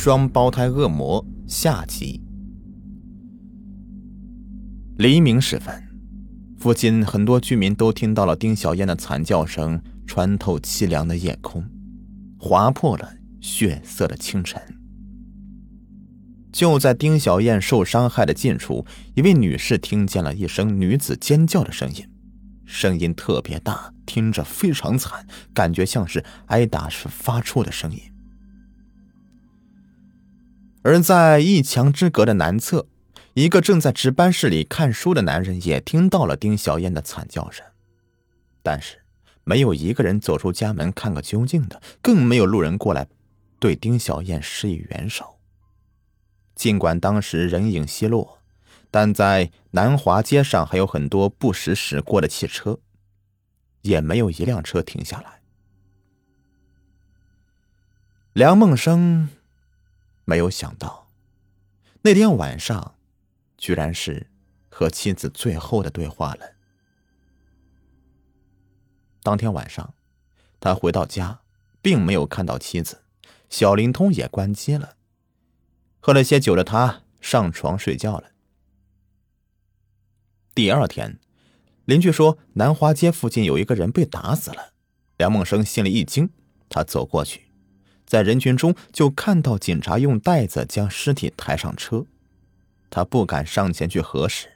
双胞胎恶魔下集。黎明时分，附近很多居民都听到了丁小燕的惨叫声，穿透凄凉的夜空，划破了血色的清晨。就在丁小燕受伤害的近处，一位女士听见了一声女子尖叫的声音，声音特别大，听着非常惨，感觉像是挨打时发出的声音。而在一墙之隔的南侧，一个正在值班室里看书的男人也听到了丁小燕的惨叫声，但是没有一个人走出家门看个究竟的，更没有路人过来对丁小燕施以援手。尽管当时人影稀落，但在南华街上还有很多不时驶过的汽车，也没有一辆车停下来。梁梦生。没有想到，那天晚上，居然是和妻子最后的对话了。当天晚上，他回到家，并没有看到妻子，小灵通也关机了。喝了些酒的他上床睡觉了。第二天，邻居说南华街附近有一个人被打死了，梁梦生心里一惊，他走过去。在人群中，就看到警察用袋子将尸体抬上车，他不敢上前去核实，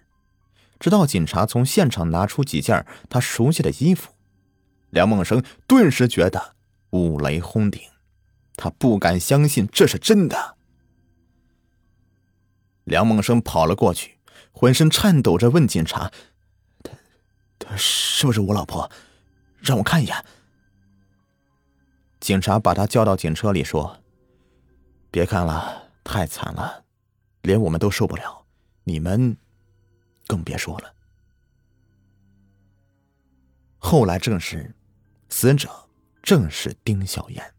直到警察从现场拿出几件他熟悉的衣服，梁梦生顿时觉得五雷轰顶，他不敢相信这是真的。梁梦生跑了过去，浑身颤抖着问警察：“他，他是不是我老婆？让我看一眼。”警察把他叫到警车里，说：“别看了，太惨了，连我们都受不了，你们更别说了。”后来证实，死者正是丁小燕。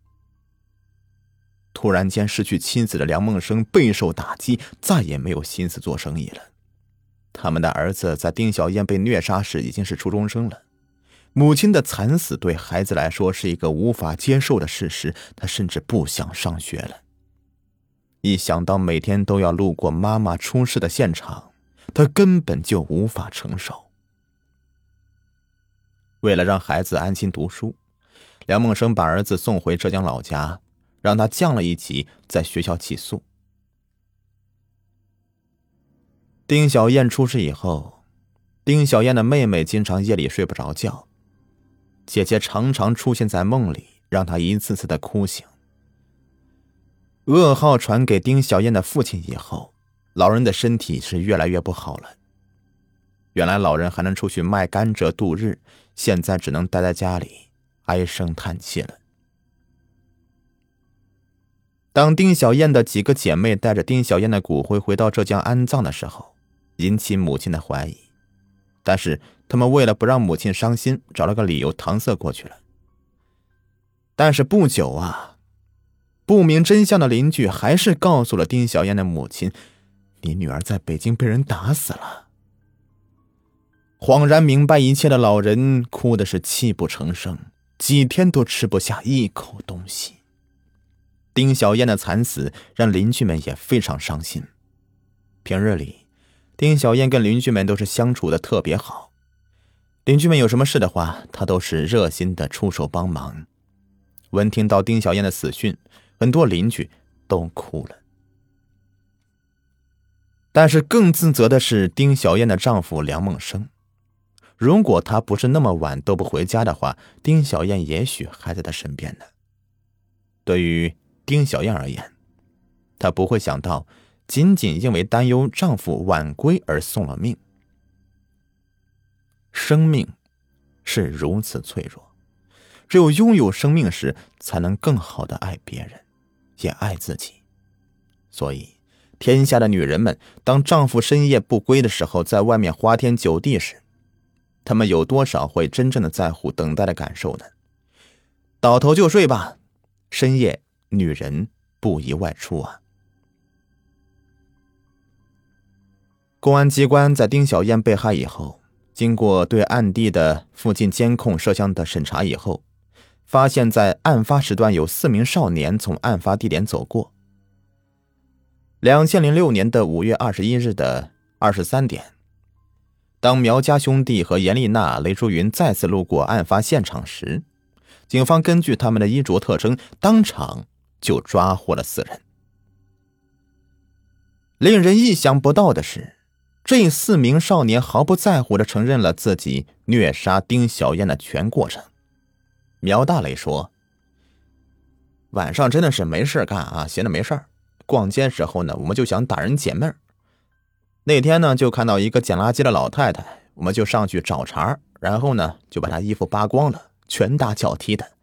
突然间失去妻子的梁梦生备受打击，再也没有心思做生意了。他们的儿子在丁小燕被虐杀时已经是初中生了。母亲的惨死对孩子来说是一个无法接受的事实，他甚至不想上学了。一想到每天都要路过妈妈出事的现场，他根本就无法承受。为了让孩子安心读书，梁梦生把儿子送回浙江老家，让他降了一级，在学校寄宿。丁小燕出事以后，丁小燕的妹妹经常夜里睡不着觉。姐姐常常出现在梦里，让她一次次的哭醒。噩耗传给丁小燕的父亲以后，老人的身体是越来越不好了。原来老人还能出去卖甘蔗度日，现在只能待在家里唉声叹气了。当丁小燕的几个姐妹带着丁小燕的骨灰回到浙江安葬的时候，引起母亲的怀疑。但是他们为了不让母亲伤心，找了个理由搪塞过去了。但是不久啊，不明真相的邻居还是告诉了丁小燕的母亲：“你女儿在北京被人打死了。”恍然明白一切的老人哭的是泣不成声，几天都吃不下一口东西。丁小燕的惨死让邻居们也非常伤心。平日里。丁小燕跟邻居们都是相处的特别好，邻居们有什么事的话，她都是热心的出手帮忙。闻听到丁小燕的死讯，很多邻居都哭了。但是更自责的是丁小燕的丈夫梁梦生，如果他不是那么晚都不回家的话，丁小燕也许还在他身边呢。对于丁小燕而言，她不会想到。仅仅因为担忧丈夫晚归而送了命。生命是如此脆弱，只有拥有生命时，才能更好的爱别人，也爱自己。所以，天下的女人们，当丈夫深夜不归的时候，在外面花天酒地时，她们有多少会真正的在乎等待的感受呢？倒头就睡吧，深夜女人不宜外出啊。公安机关在丁小燕被害以后，经过对案地的附近监控摄像的审查以后，发现，在案发时段有四名少年从案发地点走过，两千零六年的五月二十一日的二十三点，当苗家兄弟和严丽娜、雷淑云再次路过案发现场时，警方根据他们的衣着特征，当场就抓获了四人。令人意想不到的是，这四名少年毫不在乎的承认了自己虐杀丁小燕的全过程。苗大雷说：“晚上真的是没事干啊，闲着没事逛街时候呢，我们就想打人解闷那天呢，就看到一个捡垃圾的老太太，我们就上去找茬，然后呢，就把她衣服扒光了。”拳打脚踢的，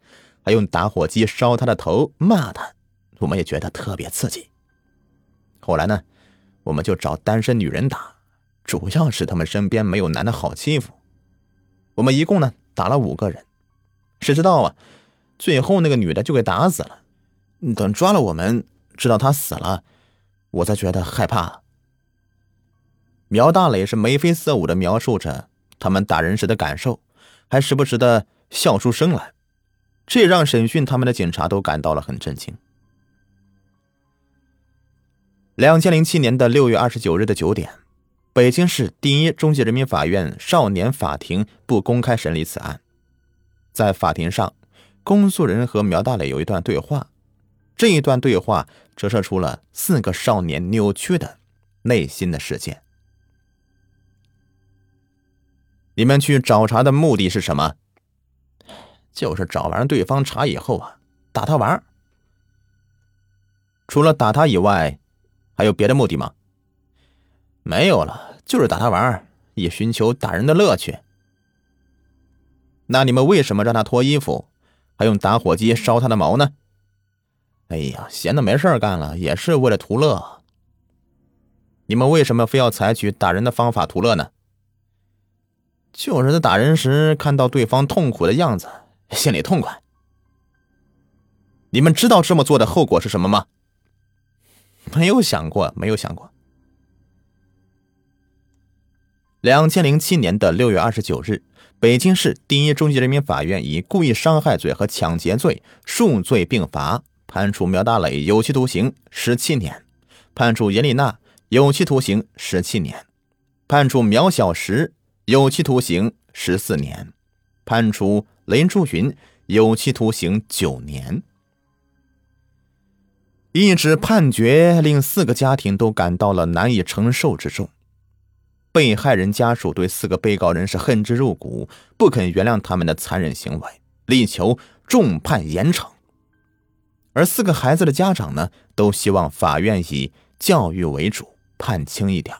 还用打火机烧她的头，骂她，我们也觉得特别刺激。后来呢，我们就找单身女人打，主要是他们身边没有男的好欺负。我们一共呢打了五个人，谁知道啊，最后那个女的就给打死了。等抓了我们，知道她死了，我才觉得害怕。苗大磊是眉飞色舞的描述着他们打人时的感受，还时不时的。笑出声来，这让审讯他们的警察都感到了很震惊。两千零七年的六月二十九日的九点，北京市第一中级人民法院少年法庭不公开审理此案。在法庭上，公诉人和苗大磊有一段对话，这一段对话折射出了四个少年扭曲的内心的世界。你们去找茬的目的是什么？就是找完对方茬以后啊，打他玩除了打他以外，还有别的目的吗？没有了，就是打他玩以寻求打人的乐趣。那你们为什么让他脱衣服，还用打火机烧他的毛呢？哎呀，闲的没事干了，也是为了图乐。你们为什么非要采取打人的方法图乐呢？就是在打人时看到对方痛苦的样子。心里痛快。你们知道这么做的后果是什么吗？没有想过，没有想过。两千零七年的六月二十九日，北京市第一中级人民法院以故意伤害罪和抢劫罪数罪并罚，判处苗大磊有期徒刑十七年，判处严丽娜有期徒刑十七年，判处苗小石有期徒刑十四年，判处。林祝云有期徒刑九年。一纸判决令四个家庭都感到了难以承受之重，被害人家属对四个被告人是恨之入骨，不肯原谅他们的残忍行为，力求重判严惩。而四个孩子的家长呢，都希望法院以教育为主，判轻一点。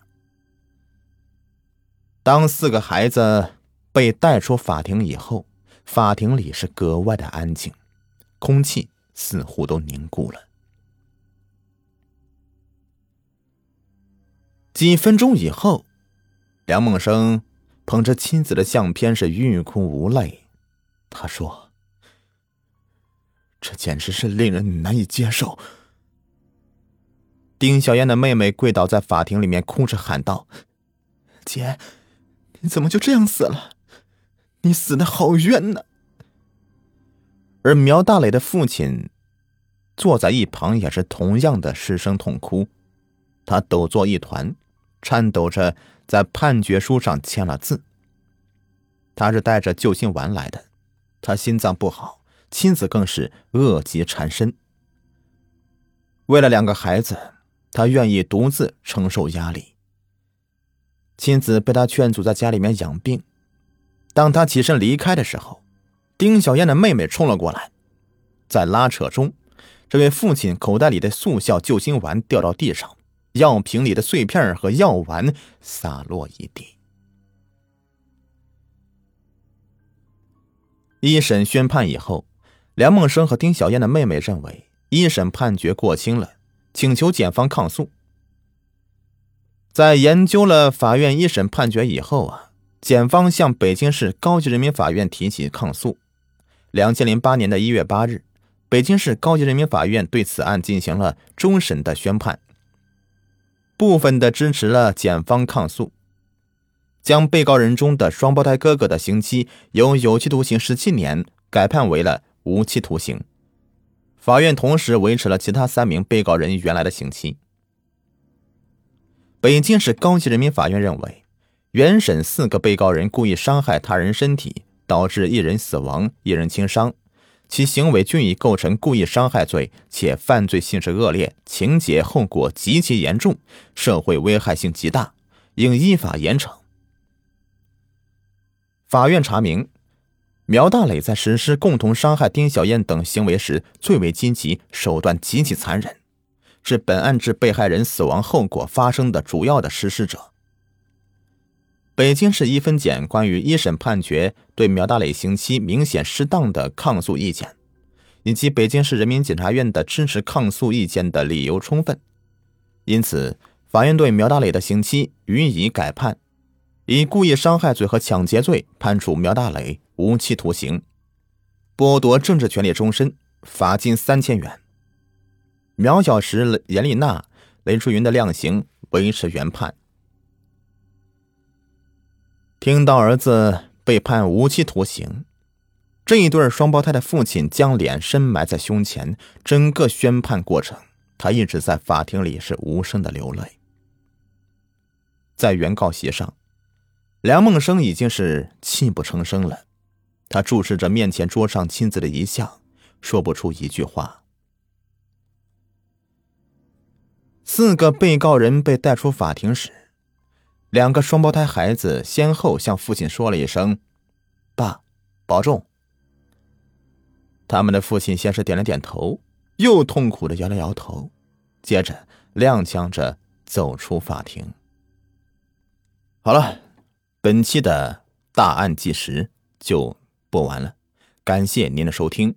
当四个孩子被带出法庭以后。法庭里是格外的安静，空气似乎都凝固了。几分钟以后，梁梦生捧着妻子的相片是欲哭无泪。他说：“这简直是令人难以接受。”丁小燕的妹妹跪倒在法庭里面，哭着喊道：“姐，你怎么就这样死了？”你死的好冤呐！而苗大磊的父亲坐在一旁，也是同样的失声痛哭。他抖作一团，颤抖着在判决书上签了字。他是带着救心丸来的，他心脏不好，妻子更是恶疾缠身。为了两个孩子，他愿意独自承受压力。妻子被他劝阻在家里面养病。当他起身离开的时候，丁小燕的妹妹冲了过来，在拉扯中，这位父亲口袋里的速效救心丸掉到地上，药瓶里的碎片和药丸洒落一地。一审宣判以后，梁梦生和丁小燕的妹妹认为一审判决过轻了，请求检方抗诉。在研究了法院一审判决以后啊。检方向北京市高级人民法院提起抗诉。两千零八年的一月八日，北京市高级人民法院对此案进行了终审的宣判，部分的支持了检方抗诉，将被告人中的双胞胎哥哥的刑期由有期徒刑十七年改判为了无期徒刑。法院同时维持了其他三名被告人原来的刑期。北京市高级人民法院认为，原审四个被告人故意伤害他人身体，导致一人死亡、一人轻伤，其行为均已构成故意伤害罪，且犯罪性质恶劣，情节后果极其严重，社会危害性极大，应依法严惩。法院查明，苗大磊在实施共同伤害丁小燕等行为时最为积极，手段极其残忍。是本案致被害人死亡后果发生的主要的实施者。北京市一分检关于一审判决对苗大磊刑期明显适当的抗诉意见，以及北京市人民检察院的支持抗诉意见的理由充分，因此，法院对苗大磊的刑期予以改判，以故意伤害罪和抢劫罪判处苗大磊无期徒刑，剥夺政治权利终身，罚金三千元。苗小石、严丽娜、雷淑云的量刑维持原判。听到儿子被判无期徒刑，这一对双胞胎的父亲将脸深埋在胸前。整个宣判过程，他一直在法庭里是无声的流泪。在原告席上，梁梦生已经是泣不成声了。他注视着面前桌上亲子的遗像，说不出一句话。四个被告人被带出法庭时，两个双胞胎孩子先后向父亲说了一声：“爸，保重。”他们的父亲先是点了点头，又痛苦的摇了摇头，接着踉跄着走出法庭。好了，本期的大案纪实就播完了，感谢您的收听。